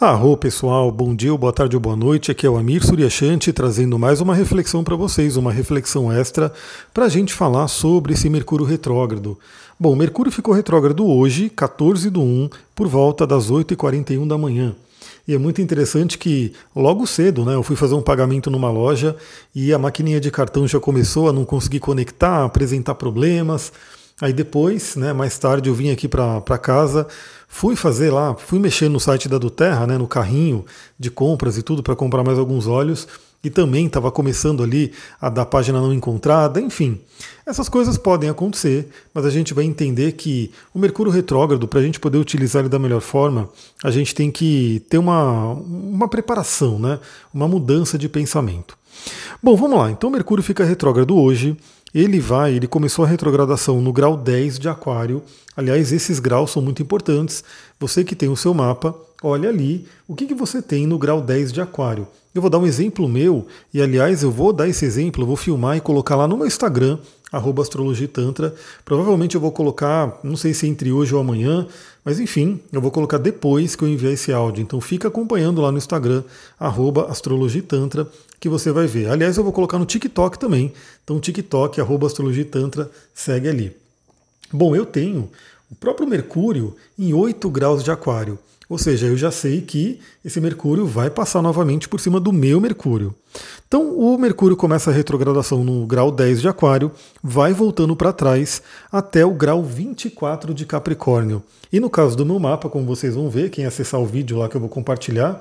Arro pessoal, bom dia, boa tarde ou boa noite. Aqui é o Amir Suryashanti trazendo mais uma reflexão para vocês, uma reflexão extra para a gente falar sobre esse Mercúrio retrógrado. Bom, Mercúrio ficou retrógrado hoje, 14 do 1, por volta das 8h41 da manhã. E é muito interessante que logo cedo, né, eu fui fazer um pagamento numa loja e a maquininha de cartão já começou a não conseguir conectar, apresentar problemas. Aí depois, né, mais tarde, eu vim aqui para casa, fui fazer lá, fui mexer no site da Duterra, né, no carrinho de compras e tudo para comprar mais alguns óleos e também estava começando ali a dar página não encontrada, enfim. Essas coisas podem acontecer, mas a gente vai entender que o Mercúrio retrógrado, para a gente poder utilizar ele da melhor forma, a gente tem que ter uma, uma preparação, né? uma mudança de pensamento. Bom, vamos lá. Então, Mercúrio fica retrógrado hoje ele vai, ele começou a retrogradação no grau 10 de Aquário. Aliás, esses graus são muito importantes. Você que tem o seu mapa, olha ali o que, que você tem no grau 10 de Aquário. Eu vou dar um exemplo meu, e aliás, eu vou dar esse exemplo, vou filmar e colocar lá no meu Instagram, arroba astrologitantra. Provavelmente eu vou colocar, não sei se entre hoje ou amanhã, mas enfim, eu vou colocar depois que eu enviar esse áudio. Então fica acompanhando lá no Instagram, arroba astrologitantra, que você vai ver. Aliás, eu vou colocar no TikTok também. Então TikTok, arroba astrologitantra, segue ali. Bom, eu tenho o próprio Mercúrio em 8 graus de aquário. Ou seja, eu já sei que esse Mercúrio vai passar novamente por cima do meu Mercúrio. Então, o Mercúrio começa a retrogradação no grau 10 de Aquário, vai voltando para trás até o grau 24 de Capricórnio. E no caso do meu mapa, como vocês vão ver, quem acessar o vídeo lá que eu vou compartilhar,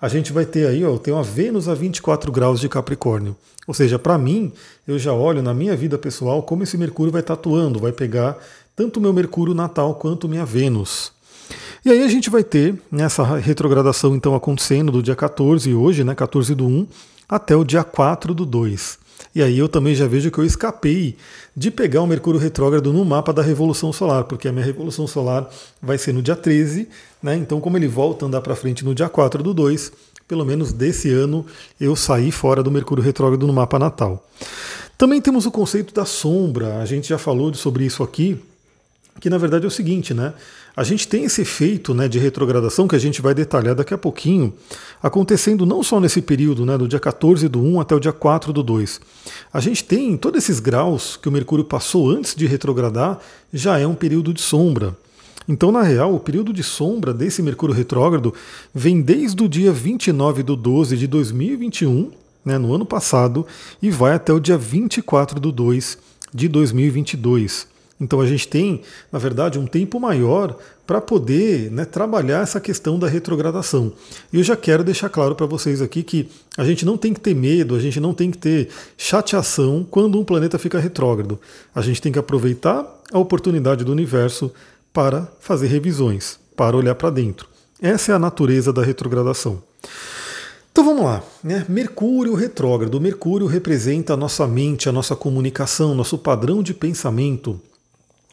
a gente vai ter aí, ó, eu tenho a Vênus a 24 graus de Capricórnio. Ou seja, para mim, eu já olho na minha vida pessoal como esse Mercúrio vai estar atuando, vai pegar tanto meu Mercúrio natal quanto minha Vênus. E aí a gente vai ter essa retrogradação então acontecendo do dia 14, hoje, né, 14 do 1, até o dia 4 do 2. E aí eu também já vejo que eu escapei de pegar o Mercúrio retrógrado no mapa da Revolução Solar, porque a minha Revolução Solar vai ser no dia 13, né? Então como ele volta a andar para frente no dia 4 do 2, pelo menos desse ano eu saí fora do Mercúrio retrógrado no mapa natal. Também temos o conceito da sombra, a gente já falou sobre isso aqui, que na verdade é o seguinte, né? A gente tem esse efeito né, de retrogradação que a gente vai detalhar daqui a pouquinho, acontecendo não só nesse período, né, do dia 14 do 1 até o dia 4 do 2. A gente tem todos esses graus que o Mercúrio passou antes de retrogradar, já é um período de sombra. Então, na real, o período de sombra desse Mercúrio retrógrado vem desde o dia 29 do 12 de 2021, né, no ano passado, e vai até o dia 24 do 2 de 2022. Então a gente tem, na verdade, um tempo maior para poder né, trabalhar essa questão da retrogradação. E eu já quero deixar claro para vocês aqui que a gente não tem que ter medo, a gente não tem que ter chateação quando um planeta fica retrógrado. A gente tem que aproveitar a oportunidade do universo para fazer revisões, para olhar para dentro. Essa é a natureza da retrogradação. Então vamos lá, né? Mercúrio retrógrado. Mercúrio representa a nossa mente, a nossa comunicação, nosso padrão de pensamento,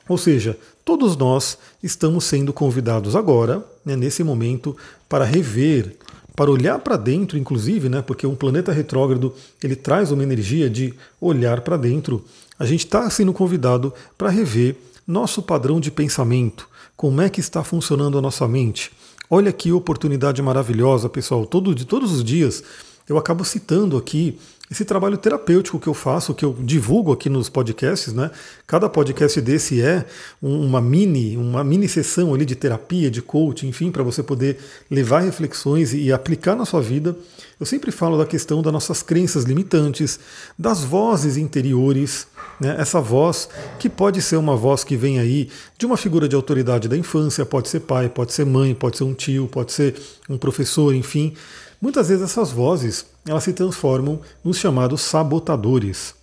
ou seja, todos nós estamos sendo convidados agora, né, nesse momento, para rever, para olhar para dentro, inclusive, né, porque um planeta retrógrado ele traz uma energia de olhar para dentro. A gente está sendo convidado para rever nosso padrão de pensamento, como é que está funcionando a nossa mente. Olha que oportunidade maravilhosa, pessoal. Todo, de todos os dias eu acabo citando aqui esse trabalho terapêutico que eu faço, que eu divulgo aqui nos podcasts, né? Cada podcast desse é uma mini, uma mini sessão ali de terapia, de coaching, enfim, para você poder levar reflexões e aplicar na sua vida. Eu sempre falo da questão das nossas crenças limitantes, das vozes interiores, né? essa voz que pode ser uma voz que vem aí de uma figura de autoridade da infância, pode ser pai, pode ser mãe, pode ser um tio, pode ser um professor, enfim. Muitas vezes essas vozes elas se transformam nos chamados sabotadores.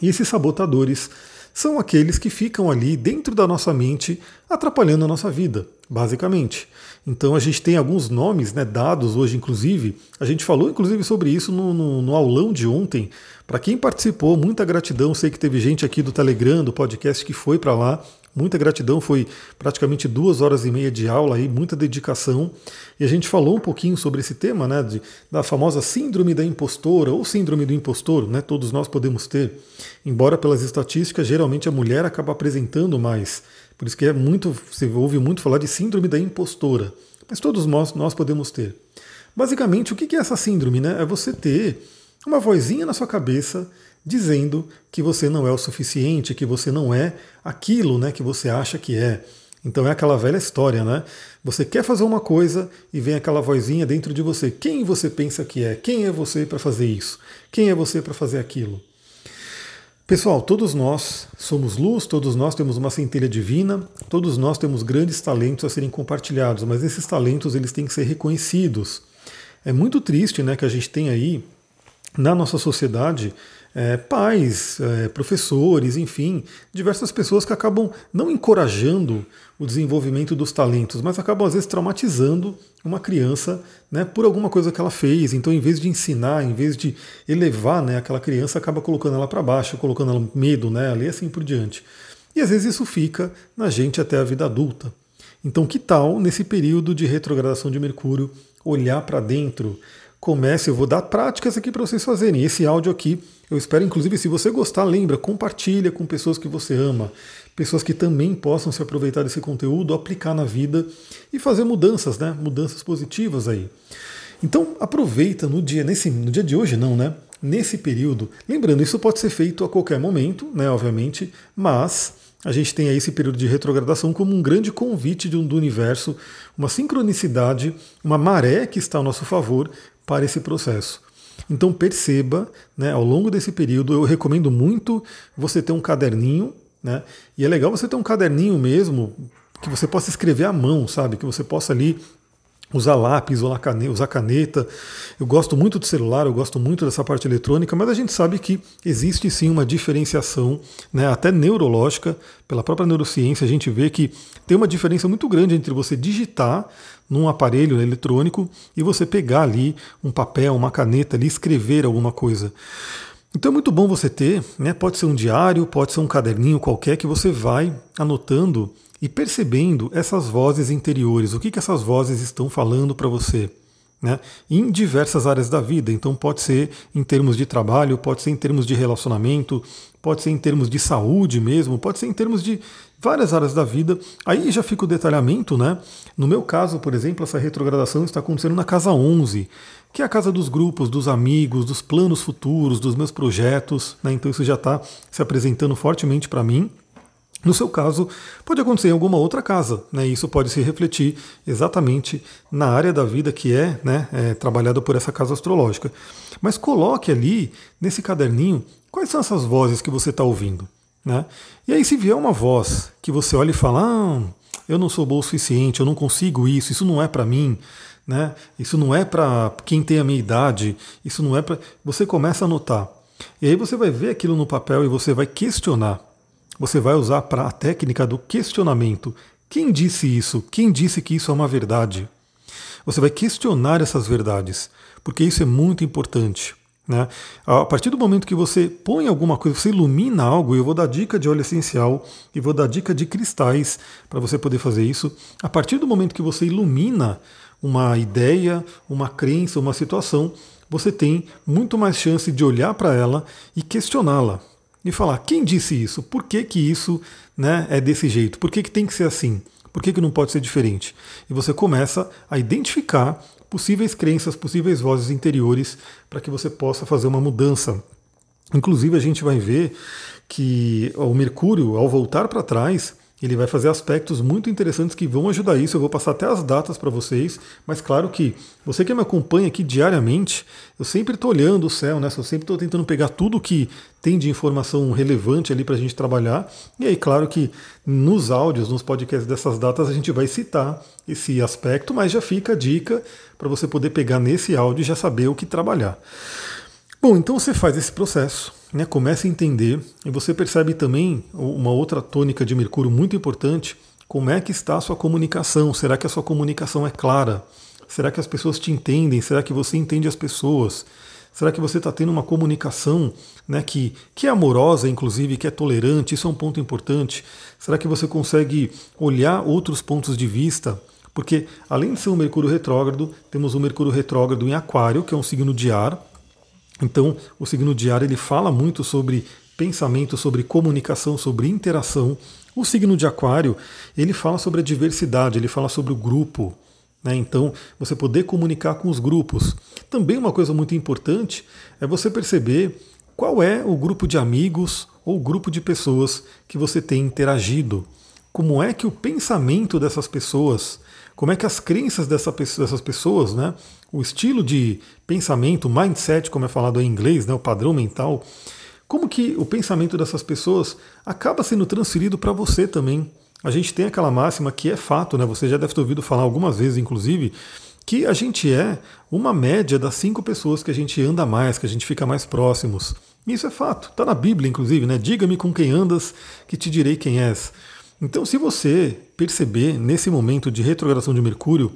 E esses sabotadores são aqueles que ficam ali dentro da nossa mente, atrapalhando a nossa vida, basicamente. Então a gente tem alguns nomes né, dados hoje, inclusive. A gente falou, inclusive, sobre isso no, no, no aulão de ontem. Para quem participou, muita gratidão. Sei que teve gente aqui do Telegram, do podcast, que foi para lá. Muita gratidão, foi praticamente duas horas e meia de aula aí, muita dedicação. E a gente falou um pouquinho sobre esse tema, né, de, da famosa síndrome da impostora ou síndrome do impostor, né, todos nós podemos ter. Embora pelas estatísticas, geralmente a mulher acaba apresentando mais. Por isso que é muito, você ouve muito falar de síndrome da impostora. mas todos nós, nós podemos ter. Basicamente, o que é essa síndrome? Né? É você ter uma vozinha na sua cabeça dizendo que você não é o suficiente, que você não é aquilo né, que você acha que é. Então é aquela velha história, né? Você quer fazer uma coisa e vem aquela vozinha dentro de você. Quem você pensa que é? Quem é você para fazer isso? Quem é você para fazer aquilo? Pessoal, todos nós somos luz, todos nós temos uma centelha divina, todos nós temos grandes talentos a serem compartilhados, mas esses talentos eles têm que ser reconhecidos. É muito triste, né, que a gente tem aí na nossa sociedade é, pais, é, professores, enfim, diversas pessoas que acabam não encorajando o desenvolvimento dos talentos, mas acabam às vezes traumatizando uma criança né, por alguma coisa que ela fez. Então, em vez de ensinar, em vez de elevar né, aquela criança, acaba colocando ela para baixo, colocando ela medo nela e assim por diante. E às vezes isso fica na gente até a vida adulta. Então, que tal nesse período de retrogradação de Mercúrio olhar para dentro? Comece, eu vou dar práticas aqui para vocês fazerem. Esse áudio aqui eu espero, inclusive, se você gostar, lembra, compartilha com pessoas que você ama, pessoas que também possam se aproveitar desse conteúdo, aplicar na vida e fazer mudanças, né? Mudanças positivas aí. Então aproveita no dia, nesse, no dia de hoje não, né? Nesse período. Lembrando, isso pode ser feito a qualquer momento, né? Obviamente, mas a gente tem aí esse período de retrogradação como um grande convite do, do universo, uma sincronicidade, uma maré que está ao nosso favor para esse processo. Então perceba, né, ao longo desse período, eu recomendo muito você ter um caderninho, né? E é legal você ter um caderninho mesmo que você possa escrever à mão, sabe? Que você possa ali usar lápis, usar caneta. Eu gosto muito do celular, eu gosto muito dessa parte eletrônica, mas a gente sabe que existe sim uma diferenciação, né, até neurológica, pela própria neurociência, a gente vê que tem uma diferença muito grande entre você digitar num aparelho eletrônico e você pegar ali um papel, uma caneta ali, escrever alguma coisa. Então é muito bom você ter, né? Pode ser um diário, pode ser um caderninho qualquer que você vai anotando e percebendo essas vozes interiores, o que, que essas vozes estão falando para você. Né, em diversas áreas da vida. Então, pode ser em termos de trabalho, pode ser em termos de relacionamento, pode ser em termos de saúde mesmo, pode ser em termos de várias áreas da vida. Aí já fica o detalhamento, né? No meu caso, por exemplo, essa retrogradação está acontecendo na casa 11, que é a casa dos grupos, dos amigos, dos planos futuros, dos meus projetos. Né? Então, isso já está se apresentando fortemente para mim. No seu caso, pode acontecer em alguma outra casa, né? Isso pode se refletir exatamente na área da vida que é, né, é, trabalhada por essa casa astrológica. Mas coloque ali, nesse caderninho, quais são essas vozes que você está ouvindo. Né? E aí, se vier uma voz que você olha e fala, ah, eu não sou bom o suficiente, eu não consigo isso, isso não é para mim, né? isso não é para quem tem a minha idade, isso não é para. Você começa a notar. E aí você vai ver aquilo no papel e você vai questionar. Você vai usar para a técnica do questionamento. Quem disse isso? Quem disse que isso é uma verdade? Você vai questionar essas verdades, porque isso é muito importante. Né? A partir do momento que você põe alguma coisa, você ilumina algo, eu vou dar dica de óleo essencial e vou dar dica de cristais para você poder fazer isso. A partir do momento que você ilumina uma ideia, uma crença, uma situação, você tem muito mais chance de olhar para ela e questioná-la e falar quem disse isso, por que, que isso né, é desse jeito, por que, que tem que ser assim, por que, que não pode ser diferente. E você começa a identificar possíveis crenças, possíveis vozes interiores para que você possa fazer uma mudança. Inclusive, a gente vai ver que o Mercúrio, ao voltar para trás, ele vai fazer aspectos muito interessantes que vão ajudar isso. Eu vou passar até as datas para vocês, mas claro que você que me acompanha aqui diariamente, eu sempre estou olhando o céu, né? Eu sempre estou tentando pegar tudo que tem de informação relevante ali para a gente trabalhar. E aí, claro que nos áudios, nos podcasts dessas datas, a gente vai citar esse aspecto, mas já fica a dica para você poder pegar nesse áudio e já saber o que trabalhar. Bom, então você faz esse processo né, começa a entender e você percebe também uma outra tônica de Mercúrio muito importante, como é que está a sua comunicação? Será que a sua comunicação é clara? Será que as pessoas te entendem? Será que você entende as pessoas? Será que você está tendo uma comunicação né, que, que é amorosa, inclusive, que é tolerante? Isso é um ponto importante. Será que você consegue olhar outros pontos de vista? Porque, além de ser um Mercúrio retrógrado, temos um Mercúrio retrógrado em Aquário, que é um signo de ar, então, o signo diário ele fala muito sobre pensamento, sobre comunicação, sobre interação. O signo de Aquário ele fala sobre a diversidade, ele fala sobre o grupo. Né? Então, você poder comunicar com os grupos. Também uma coisa muito importante é você perceber qual é o grupo de amigos ou grupo de pessoas que você tem interagido. Como é que o pensamento dessas pessoas, como é que as crenças dessa, dessas pessoas, né, o estilo de pensamento, mindset, como é falado em inglês, né, o padrão mental, como que o pensamento dessas pessoas acaba sendo transferido para você também. A gente tem aquela máxima que é fato, né? Você já deve ter ouvido falar algumas vezes, inclusive, que a gente é uma média das cinco pessoas que a gente anda mais, que a gente fica mais próximos. Isso é fato, está na Bíblia, inclusive, né? Diga-me com quem andas, que te direi quem és. Então, se você perceber nesse momento de retrogradação de Mercúrio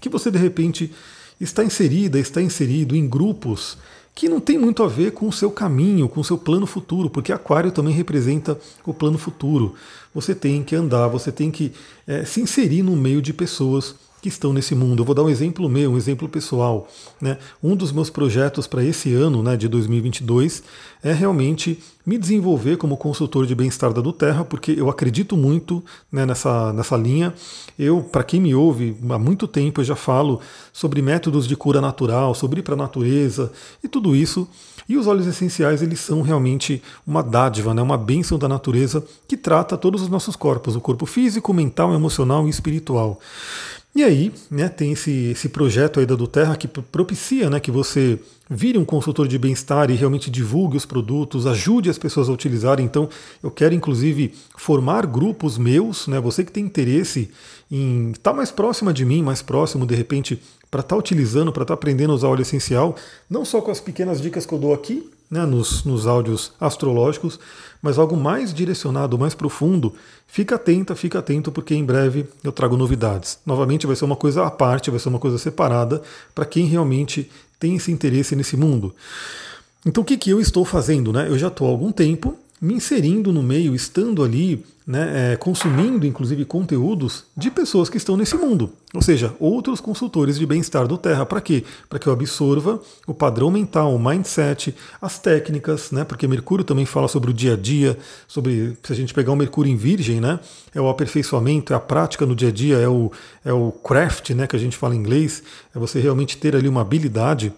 que você de repente está inserida, está inserido em grupos que não tem muito a ver com o seu caminho, com o seu plano futuro, porque Aquário também representa o plano futuro. Você tem que andar, você tem que é, se inserir no meio de pessoas que estão nesse mundo. Eu vou dar um exemplo meu, um exemplo pessoal. Né? Um dos meus projetos para esse ano, né, de 2022, é realmente me desenvolver como consultor de bem-estar da Terra, porque eu acredito muito né, nessa, nessa linha. Eu, para quem me ouve há muito tempo, eu já falo sobre métodos de cura natural, sobre ir para a natureza e tudo isso. E os óleos essenciais, eles são realmente uma dádiva, né, uma bênção da natureza que trata todos os nossos corpos, o corpo físico, mental, emocional e espiritual. E aí, né, tem esse, esse projeto aí da do Terra que propicia né, que você vire um consultor de bem-estar e realmente divulgue os produtos, ajude as pessoas a utilizarem. Então, eu quero inclusive formar grupos meus, né, você que tem interesse em estar tá mais próxima de mim, mais próximo de repente, para estar tá utilizando, para estar tá aprendendo a usar óleo essencial, não só com as pequenas dicas que eu dou aqui, né, nos, nos áudios astrológicos, mas algo mais direcionado, mais profundo, fica atenta, fica atento, porque em breve eu trago novidades. Novamente vai ser uma coisa à parte, vai ser uma coisa separada para quem realmente tem esse interesse nesse mundo. Então o que, que eu estou fazendo? Né? Eu já estou há algum tempo me inserindo no meio, estando ali, né, é, consumindo inclusive conteúdos de pessoas que estão nesse mundo, ou seja, outros consultores de bem-estar do Terra. Para quê? Para que eu absorva o padrão mental, o mindset, as técnicas, né, porque Mercúrio também fala sobre o dia a dia, sobre se a gente pegar o Mercúrio em Virgem, né, é o aperfeiçoamento, é a prática no dia a dia, é o, é o craft, né, que a gente fala em inglês, é você realmente ter ali uma habilidade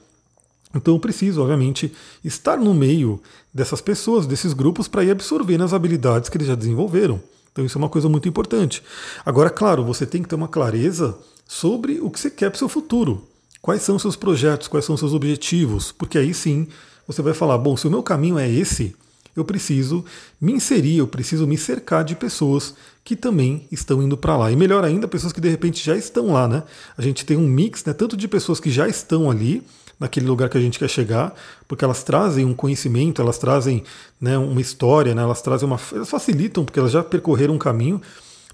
então eu preciso, obviamente, estar no meio dessas pessoas, desses grupos, para ir absorvendo as habilidades que eles já desenvolveram. Então isso é uma coisa muito importante. Agora, claro, você tem que ter uma clareza sobre o que você quer para o seu futuro. Quais são seus projetos, quais são seus objetivos, porque aí sim você vai falar: bom, se o meu caminho é esse, eu preciso me inserir, eu preciso me cercar de pessoas que também estão indo para lá. E melhor ainda, pessoas que de repente já estão lá, né? A gente tem um mix, né, tanto de pessoas que já estão ali, naquele lugar que a gente quer chegar, porque elas trazem um conhecimento, elas trazem né, uma história, né, elas trazem uma. Elas facilitam, porque elas já percorreram um caminho,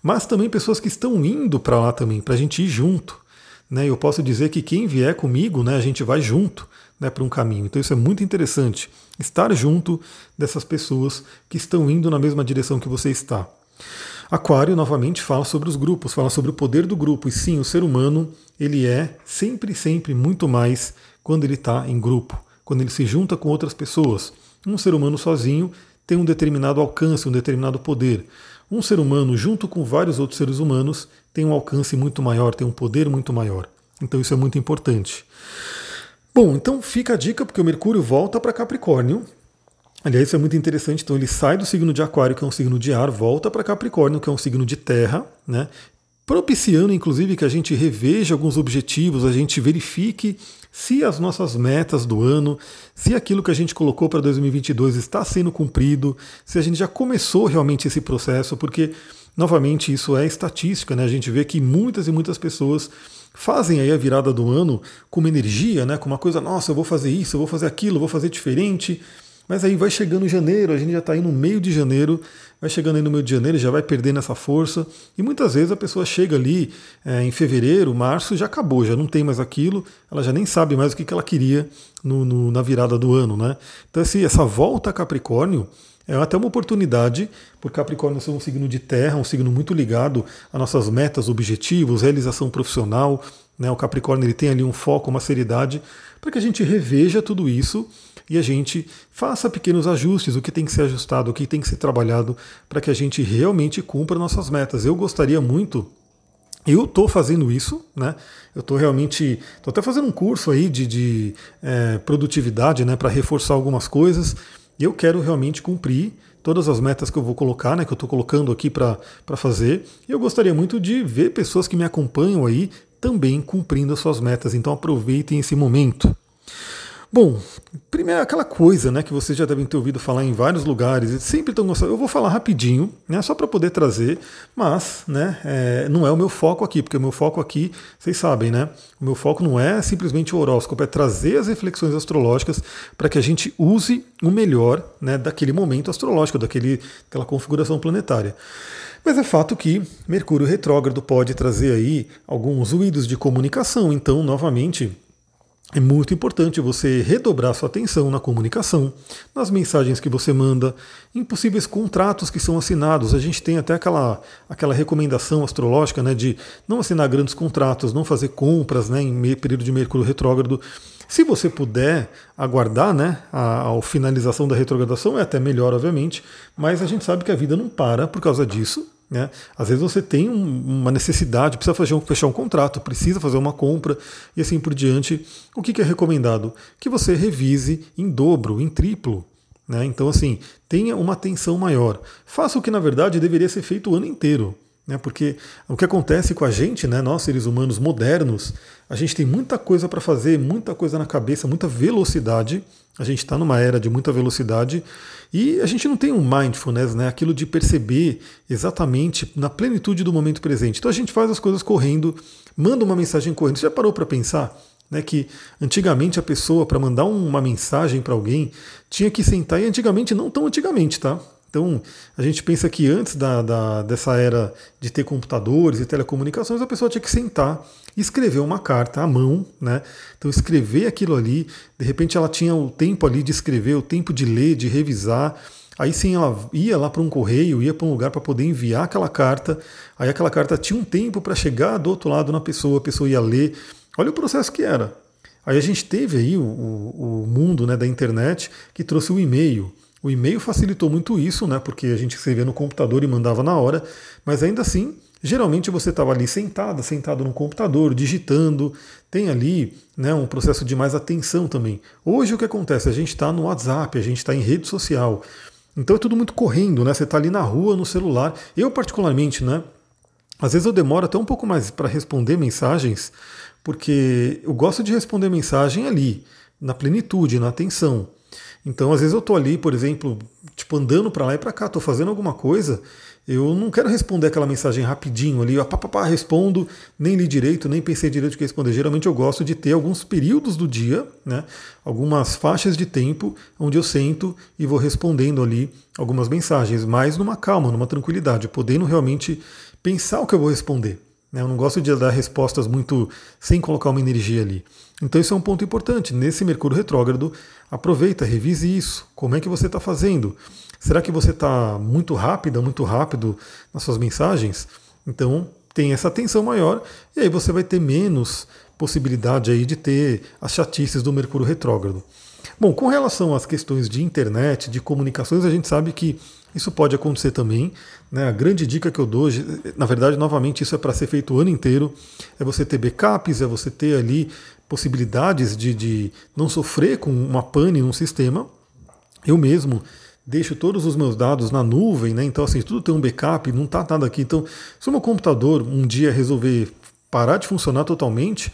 mas também pessoas que estão indo para lá também, para a gente ir junto. Né, eu posso dizer que quem vier comigo, né, a gente vai junto né, para um caminho. Então isso é muito interessante, estar junto dessas pessoas que estão indo na mesma direção que você está. Aquário novamente fala sobre os grupos, fala sobre o poder do grupo. E sim, o ser humano ele é sempre, sempre muito mais quando ele está em grupo, quando ele se junta com outras pessoas. Um ser humano sozinho tem um determinado alcance, um determinado poder. Um ser humano, junto com vários outros seres humanos, tem um alcance muito maior, tem um poder muito maior. Então isso é muito importante. Bom, então fica a dica, porque o Mercúrio volta para Capricórnio. Aliás, isso é muito interessante. Então ele sai do signo de Aquário, que é um signo de ar, volta para Capricórnio, que é um signo de terra, né? Propiciando inclusive que a gente reveja alguns objetivos, a gente verifique se as nossas metas do ano, se aquilo que a gente colocou para 2022 está sendo cumprido, se a gente já começou realmente esse processo, porque novamente isso é estatística, né? A gente vê que muitas e muitas pessoas fazem aí a virada do ano com uma energia, né? Com uma coisa, nossa, eu vou fazer isso, eu vou fazer aquilo, eu vou fazer diferente. Mas aí vai chegando janeiro, a gente já está aí no meio de janeiro, vai chegando aí no meio de janeiro, já vai perdendo essa força. E muitas vezes a pessoa chega ali é, em fevereiro, março, já acabou, já não tem mais aquilo, ela já nem sabe mais o que, que ela queria no, no, na virada do ano. Né? Então, assim, essa volta a Capricórnio é até uma oportunidade, porque Capricórnio é um signo de terra, um signo muito ligado às nossas metas, objetivos, realização profissional. Né? O Capricórnio ele tem ali um foco, uma seriedade, para que a gente reveja tudo isso e a gente faça pequenos ajustes, o que tem que ser ajustado, o que tem que ser trabalhado para que a gente realmente cumpra nossas metas. Eu gostaria muito Eu estou fazendo isso, né? Eu estou realmente, estou até fazendo um curso aí de, de é, produtividade, né, para reforçar algumas coisas. E eu quero realmente cumprir todas as metas que eu vou colocar, né, que eu estou colocando aqui para fazer. E eu gostaria muito de ver pessoas que me acompanham aí também cumprindo as suas metas. Então aproveitem esse momento. Bom, primeiro aquela coisa, né, que vocês já devem ter ouvido falar em vários lugares, sempre estão gostando. Eu vou falar rapidinho, né, só para poder trazer, mas, né, é, não é o meu foco aqui, porque o meu foco aqui, vocês sabem, né, o meu foco não é simplesmente o horóscopo, é trazer as reflexões astrológicas para que a gente use o melhor, né, daquele momento astrológico, daquele, daquela configuração planetária. Mas é fato que Mercúrio retrógrado pode trazer aí alguns ruídos de comunicação, então, novamente, é muito importante você redobrar sua atenção na comunicação, nas mensagens que você manda, em possíveis contratos que são assinados. A gente tem até aquela, aquela recomendação astrológica né, de não assinar grandes contratos, não fazer compras né, em período de Mercúrio retrógrado. Se você puder aguardar né, a, a finalização da retrogradação, é até melhor, obviamente, mas a gente sabe que a vida não para por causa disso. Né? Às vezes você tem um, uma necessidade, precisa fazer um, fechar um contrato, precisa fazer uma compra e assim por diante. O que, que é recomendado? Que você revise em dobro, em triplo. Né? Então, assim, tenha uma atenção maior. Faça o que na verdade deveria ser feito o ano inteiro. Né? Porque o que acontece com a gente, né, nós seres humanos modernos, a gente tem muita coisa para fazer, muita coisa na cabeça, muita velocidade. A gente está numa era de muita velocidade e a gente não tem um mindfulness, né, aquilo de perceber exatamente na plenitude do momento presente. Então a gente faz as coisas correndo, manda uma mensagem correndo. Você já parou para pensar? Né, que antigamente a pessoa, para mandar uma mensagem para alguém, tinha que sentar, e antigamente, não tão antigamente, tá? Então, a gente pensa que antes da, da, dessa era de ter computadores e telecomunicações, a pessoa tinha que sentar e escrever uma carta à mão, né? Então, escrever aquilo ali, de repente ela tinha o tempo ali de escrever, o tempo de ler, de revisar. Aí sim ela ia lá para um correio, ia para um lugar para poder enviar aquela carta. Aí aquela carta tinha um tempo para chegar do outro lado na pessoa, a pessoa ia ler. Olha o processo que era. Aí a gente teve aí o, o, o mundo né, da internet que trouxe o e-mail. O e-mail facilitou muito isso, né? Porque a gente escrevia no computador e mandava na hora, mas ainda assim, geralmente você estava ali sentado, sentado no computador, digitando, tem ali né, um processo de mais atenção também. Hoje o que acontece? A gente está no WhatsApp, a gente está em rede social. Então é tudo muito correndo, né? Você está ali na rua, no celular. Eu, particularmente, né? Às vezes eu demoro até um pouco mais para responder mensagens, porque eu gosto de responder mensagem ali, na plenitude, na atenção. Então, às vezes eu estou ali, por exemplo, tipo andando para lá e para cá, estou fazendo alguma coisa, eu não quero responder aquela mensagem rapidinho ali, pá, pá, pá, respondo, nem li direito, nem pensei direito o que responder. Geralmente eu gosto de ter alguns períodos do dia, né, algumas faixas de tempo onde eu sento e vou respondendo ali algumas mensagens, mas numa calma, numa tranquilidade, podendo realmente pensar o que eu vou responder. Né? Eu não gosto de dar respostas muito sem colocar uma energia ali. Então isso é um ponto importante. Nesse Mercúrio retrógrado, aproveita, revise isso. Como é que você está fazendo? Será que você está muito rápida, muito rápido nas suas mensagens? Então tem essa atenção maior e aí você vai ter menos possibilidade aí de ter as chatices do Mercúrio retrógrado. Bom, com relação às questões de internet, de comunicações, a gente sabe que isso pode acontecer também. Né? A grande dica que eu dou, na verdade, novamente, isso é para ser feito o ano inteiro, é você ter backups, é você ter ali possibilidades de, de não sofrer com uma pane num sistema. Eu mesmo deixo todos os meus dados na nuvem, né? então assim, tudo tem um backup, não está nada aqui. Então, se o meu computador um dia resolver parar de funcionar totalmente,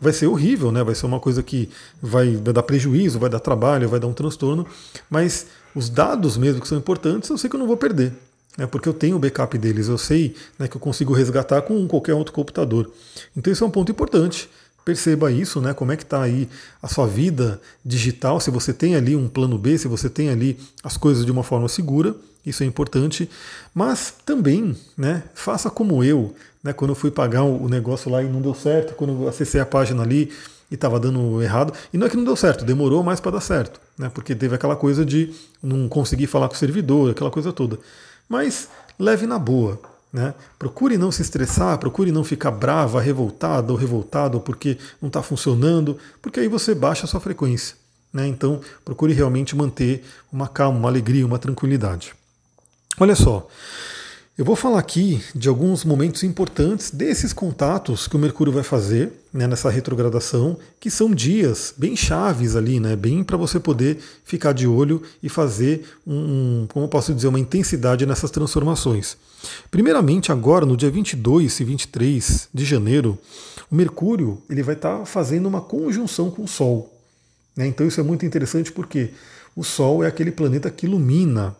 vai ser horrível, né? Vai ser uma coisa que vai, vai dar prejuízo, vai dar trabalho, vai dar um transtorno, mas os dados mesmo que são importantes, eu sei que eu não vou perder. Né, porque eu tenho o backup deles, eu sei né, que eu consigo resgatar com qualquer outro computador. Então isso é um ponto importante. Perceba isso, né? Como é que está aí a sua vida digital, se você tem ali um plano B, se você tem ali as coisas de uma forma segura, isso é importante. Mas também, né, faça como eu, né, quando eu fui pagar o negócio lá e não deu certo, quando eu acessei a página ali e estava dando errado. E não é que não deu certo, demorou mais para dar certo, né, porque teve aquela coisa de não conseguir falar com o servidor, aquela coisa toda. Mas leve na boa. Né? Procure não se estressar, procure não ficar brava, revoltada ou revoltado porque não está funcionando, porque aí você baixa a sua frequência. Né? Então procure realmente manter uma calma, uma alegria, uma tranquilidade. Olha só, Eu vou falar aqui de alguns momentos importantes desses contatos que o Mercúrio vai fazer né, nessa retrogradação, que são dias bem chaves ali, né, bem para você poder ficar de olho e fazer um, como eu posso dizer, uma intensidade nessas transformações. Primeiramente, agora no dia 22 e 23 de janeiro, o Mercúrio ele vai estar tá fazendo uma conjunção com o Sol. Né, então isso é muito interessante porque o Sol é aquele planeta que ilumina,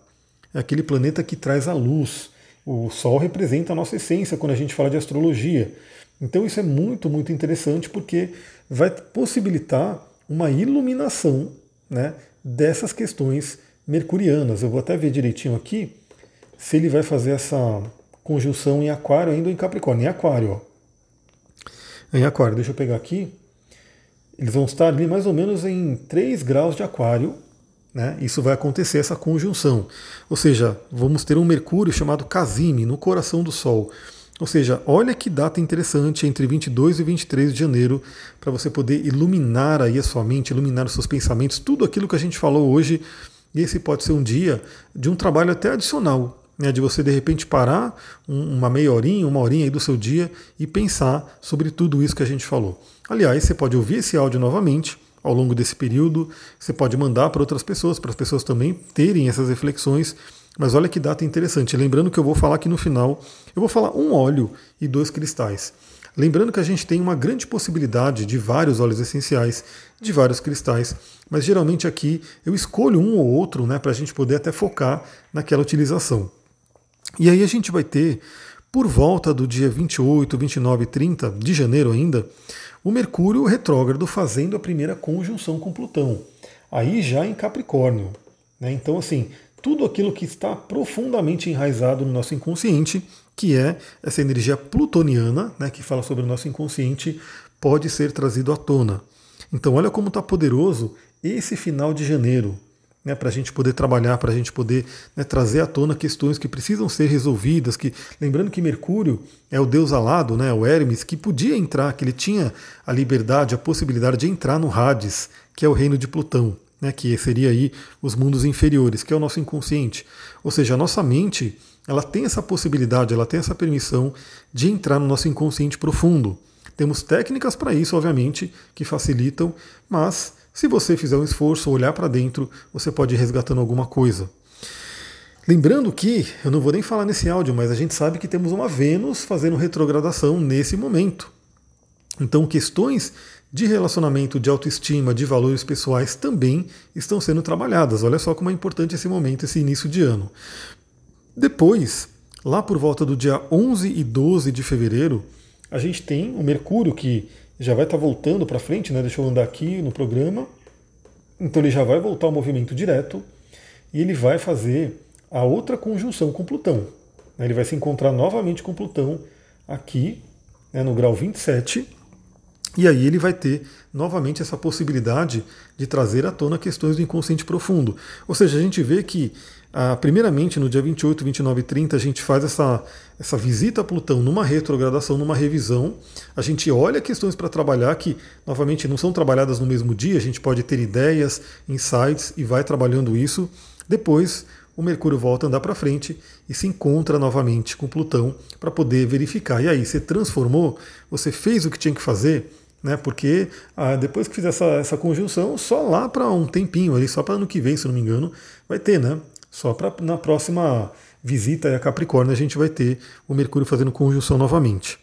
é aquele planeta que traz a luz. O Sol representa a nossa essência quando a gente fala de astrologia. Então isso é muito, muito interessante porque vai possibilitar uma iluminação né, dessas questões mercurianas. Eu vou até ver direitinho aqui se ele vai fazer essa conjunção em Aquário ainda ou em Capricórnio. Em Aquário, ó. Em Aquário, deixa eu pegar aqui. Eles vão estar ali mais ou menos em 3 graus de Aquário né? Isso vai acontecer, essa conjunção. Ou seja, vamos ter um Mercúrio chamado Casime no coração do Sol. Ou seja, olha que data interessante entre 22 e 23 de janeiro para você poder iluminar aí a sua mente, iluminar os seus pensamentos, tudo aquilo que a gente falou hoje. Esse pode ser um dia de um trabalho até adicional, né, de você de repente parar uma meia horinha, uma horinha aí do seu dia e pensar sobre tudo isso que a gente falou. Aliás, você pode ouvir esse áudio novamente ao longo desse período. Você pode mandar para outras pessoas, para as pessoas também terem essas reflexões. Mas olha que data interessante. Lembrando que eu vou falar aqui no final, eu vou falar um óleo e dois cristais. Lembrando que a gente tem uma grande possibilidade de vários óleos essenciais, de vários cristais, mas geralmente aqui eu escolho um ou outro né, para a gente poder até focar naquela utilização. E aí a gente vai ter, por volta do dia 28, 29 e 30 de janeiro ainda, o Mercúrio retrógrado fazendo a primeira conjunção com Plutão, aí já em Capricórnio. Né? Então, assim, tudo aquilo que está profundamente enraizado no nosso inconsciente, que é essa energia plutoniana, né, que fala sobre o nosso inconsciente, pode ser trazido à tona. Então, olha como está poderoso esse final de janeiro, né, para a gente poder trabalhar, para a gente poder né, trazer à tona questões que precisam ser resolvidas. Que lembrando que Mercúrio é o deus alado, né, o Hermes, que podia entrar, que ele tinha a liberdade, a possibilidade de entrar no Hades, que é o reino de Plutão, né, que seria aí os mundos inferiores, que é o nosso inconsciente. Ou seja, a nossa mente ela tem essa possibilidade, ela tem essa permissão de entrar no nosso inconsciente profundo. Temos técnicas para isso, obviamente, que facilitam, mas se você fizer um esforço, olhar para dentro, você pode ir resgatando alguma coisa. Lembrando que, eu não vou nem falar nesse áudio, mas a gente sabe que temos uma Vênus fazendo retrogradação nesse momento. Então, questões de relacionamento, de autoestima, de valores pessoais também estão sendo trabalhadas. Olha só como é importante esse momento, esse início de ano. Depois, lá por volta do dia 11 e 12 de fevereiro, a gente tem o Mercúrio que já vai estar tá voltando para frente, né? Deixa eu andar aqui no programa. Então ele já vai voltar ao movimento direto e ele vai fazer a outra conjunção com Plutão. Né? Ele vai se encontrar novamente com Plutão aqui, né, no grau 27, e aí ele vai ter novamente essa possibilidade de trazer à tona questões do inconsciente profundo. Ou seja, a gente vê que ah, primeiramente, no dia 28, 29 e 30, a gente faz essa, essa visita a Plutão numa retrogradação, numa revisão. A gente olha questões para trabalhar que, novamente, não são trabalhadas no mesmo dia, a gente pode ter ideias, insights e vai trabalhando isso. Depois, o Mercúrio volta a andar para frente e se encontra novamente com Plutão para poder verificar. E aí, você transformou? Você fez o que tinha que fazer? Né, porque ah, depois que fizer essa, essa conjunção, só lá para um tempinho, ali, só para ano que vem, se não me engano, vai ter, né? Só para na próxima visita a Capricórnio a gente vai ter o Mercúrio fazendo conjunção novamente.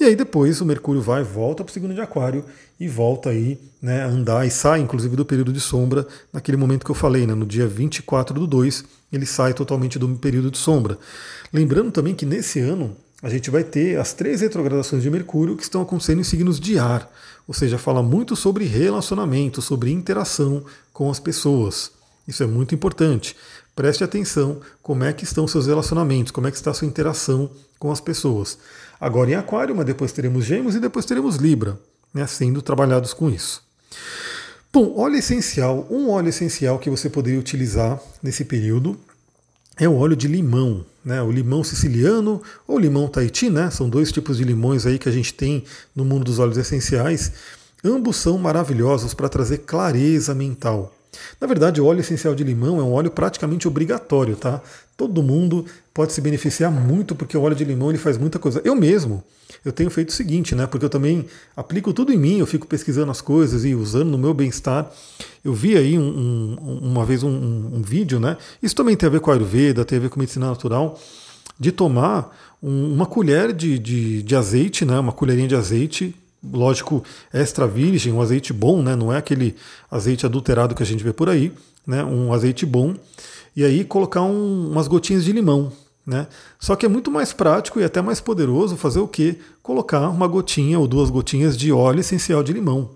E aí depois o Mercúrio vai, volta para o segundo de Aquário e volta aí né, a andar e sai inclusive do período de sombra naquele momento que eu falei, né, no dia 24 do 2, ele sai totalmente do período de sombra. Lembrando também que nesse ano a gente vai ter as três retrogradações de Mercúrio que estão acontecendo em signos de ar, ou seja, fala muito sobre relacionamento, sobre interação com as pessoas. Isso é muito importante. Preste atenção como é que estão seus relacionamentos, como é que está a sua interação com as pessoas. Agora em Aquário, mas depois teremos Gêmeos e depois teremos Libra, né, sendo trabalhados com isso. Bom, óleo essencial, um óleo essencial que você poderia utilizar nesse período é o óleo de limão, né? O limão siciliano ou limão Tahiti, né? São dois tipos de limões aí que a gente tem no mundo dos óleos essenciais. Ambos são maravilhosos para trazer clareza mental. Na verdade, o óleo essencial de limão é um óleo praticamente obrigatório, tá? Todo mundo pode se beneficiar muito porque o óleo de limão ele faz muita coisa. Eu mesmo, eu tenho feito o seguinte, né? Porque eu também aplico tudo em mim, eu fico pesquisando as coisas e usando no meu bem-estar. Eu vi aí um, um, uma vez um, um, vídeo, né? Isso também tem a ver com a Ayurveda, tem a ver com medicina natural, de tomar uma colher de, de, de azeite, né? Uma colherinha de azeite lógico, extra virgem, um azeite bom, né? não é aquele azeite adulterado que a gente vê por aí, né? um azeite bom, e aí colocar um, umas gotinhas de limão. Né? Só que é muito mais prático e até mais poderoso fazer o que? Colocar uma gotinha ou duas gotinhas de óleo essencial de limão.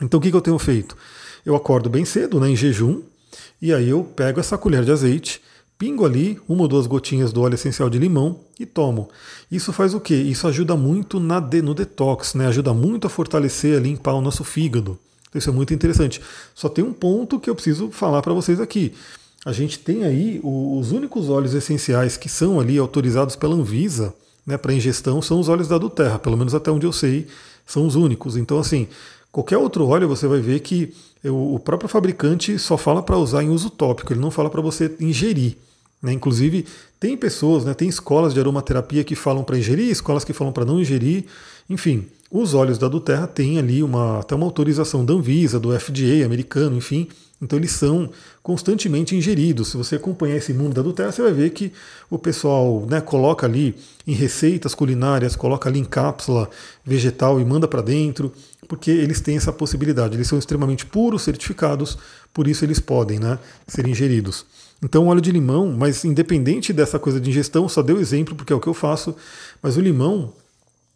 Então o que, que eu tenho feito? Eu acordo bem cedo, né, em jejum, e aí eu pego essa colher de azeite, pingo ali uma ou duas gotinhas do óleo essencial de limão e tomo. Isso faz o quê? Isso ajuda muito na de, no detox, né? ajuda muito a fortalecer, a limpar o nosso fígado. Isso é muito interessante. Só tem um ponto que eu preciso falar para vocês aqui. A gente tem aí os únicos óleos essenciais que são ali autorizados pela Anvisa né, para ingestão são os óleos da Duterra, pelo menos até onde eu sei, são os únicos. Então, assim, qualquer outro óleo você vai ver que o próprio fabricante só fala para usar em uso tópico, ele não fala para você ingerir. Né? Inclusive, tem pessoas, né, tem escolas de aromaterapia que falam para ingerir, escolas que falam para não ingerir. Enfim, os óleos da Duterra têm ali uma, até uma autorização da Anvisa, do FDA americano, enfim. Então eles são constantemente ingeridos. Se você acompanhar esse mundo da Duterra, você vai ver que o pessoal né, coloca ali em receitas culinárias, coloca ali em cápsula vegetal e manda para dentro, porque eles têm essa possibilidade. Eles são extremamente puros, certificados, por isso eles podem né, ser ingeridos. Então, óleo de limão, mas independente dessa coisa de ingestão, só deu exemplo porque é o que eu faço, mas o limão,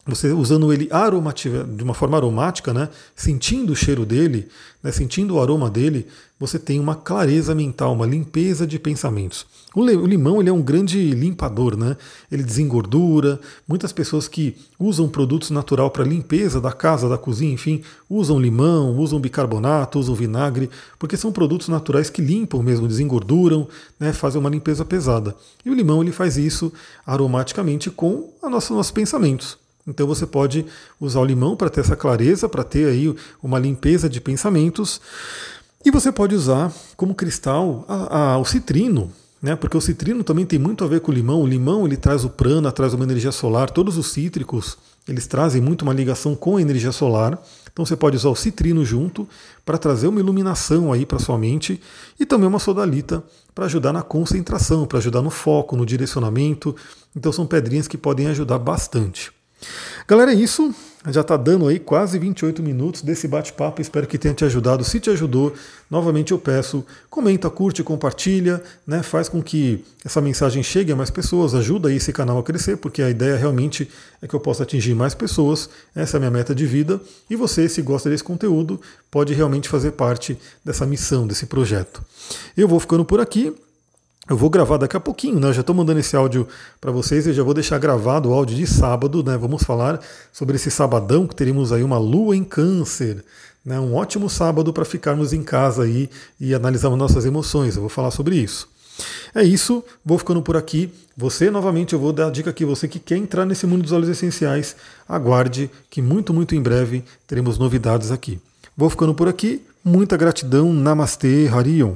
você usando ele aromativa, de uma forma aromática, né, sentindo o cheiro dele, né, sentindo o aroma dele, você tem uma clareza mental, uma limpeza de pensamentos. O, limão ele é um grande limpador, né? ele desengordura. Muitas pessoas que usam produtos natural para limpeza da casa, da cozinha, enfim, usam limão, usam bicarbonato, usam vinagre, porque são produtos naturais que limpam mesmo, desengorduram, né, fazem uma limpeza pesada. E o limão ele faz isso aromaticamente com a nossa, nossos pensamentos. Então você pode usar o limão para ter essa clareza, para ter aí uma limpeza de pensamentos. E você pode usar como cristal a, a, o citrino, né? porque o citrino também tem muito a ver com o limão. O limão ele traz o prana, traz uma energia solar. Todos os cítricos eles trazem muito uma ligação com a energia solar. Então você pode usar o citrino junto para trazer uma iluminação aí para sua mente e também uma sodalita para ajudar na concentração, para ajudar no foco, no direcionamento. Então são pedrinhas que podem ajudar bastante. Galera, é isso. Já está dando aí quase 28 minutos desse bate-papo. Espero que tenha te ajudado. Se te ajudou, novamente eu peço, comenta, curte, compartilha, né? faz com que essa mensagem chegue a mais pessoas, ajuda aí esse canal a crescer, porque a ideia realmente é que eu possa atingir mais pessoas. Essa é a minha meta de vida. E você, se gosta desse conteúdo, pode realmente fazer parte dessa missão, desse projeto. Eu vou ficando por aqui. Eu vou gravar daqui a pouquinho, né? Eu já estou mandando esse áudio para vocês e já vou deixar gravado o áudio de sábado, né? Vamos falar sobre esse sabadão que teremos aí uma lua em câncer. Né? Um ótimo sábado para ficarmos em casa aí e analisarmos nossas emoções. Eu vou falar sobre isso. É isso, vou ficando por aqui. Você, novamente, eu vou dar a dica aqui, você que quer entrar nesse mundo dos óleos essenciais, aguarde que muito, muito em breve teremos novidades aqui. Vou ficando por aqui. Muita gratidão. Namastê, Harion.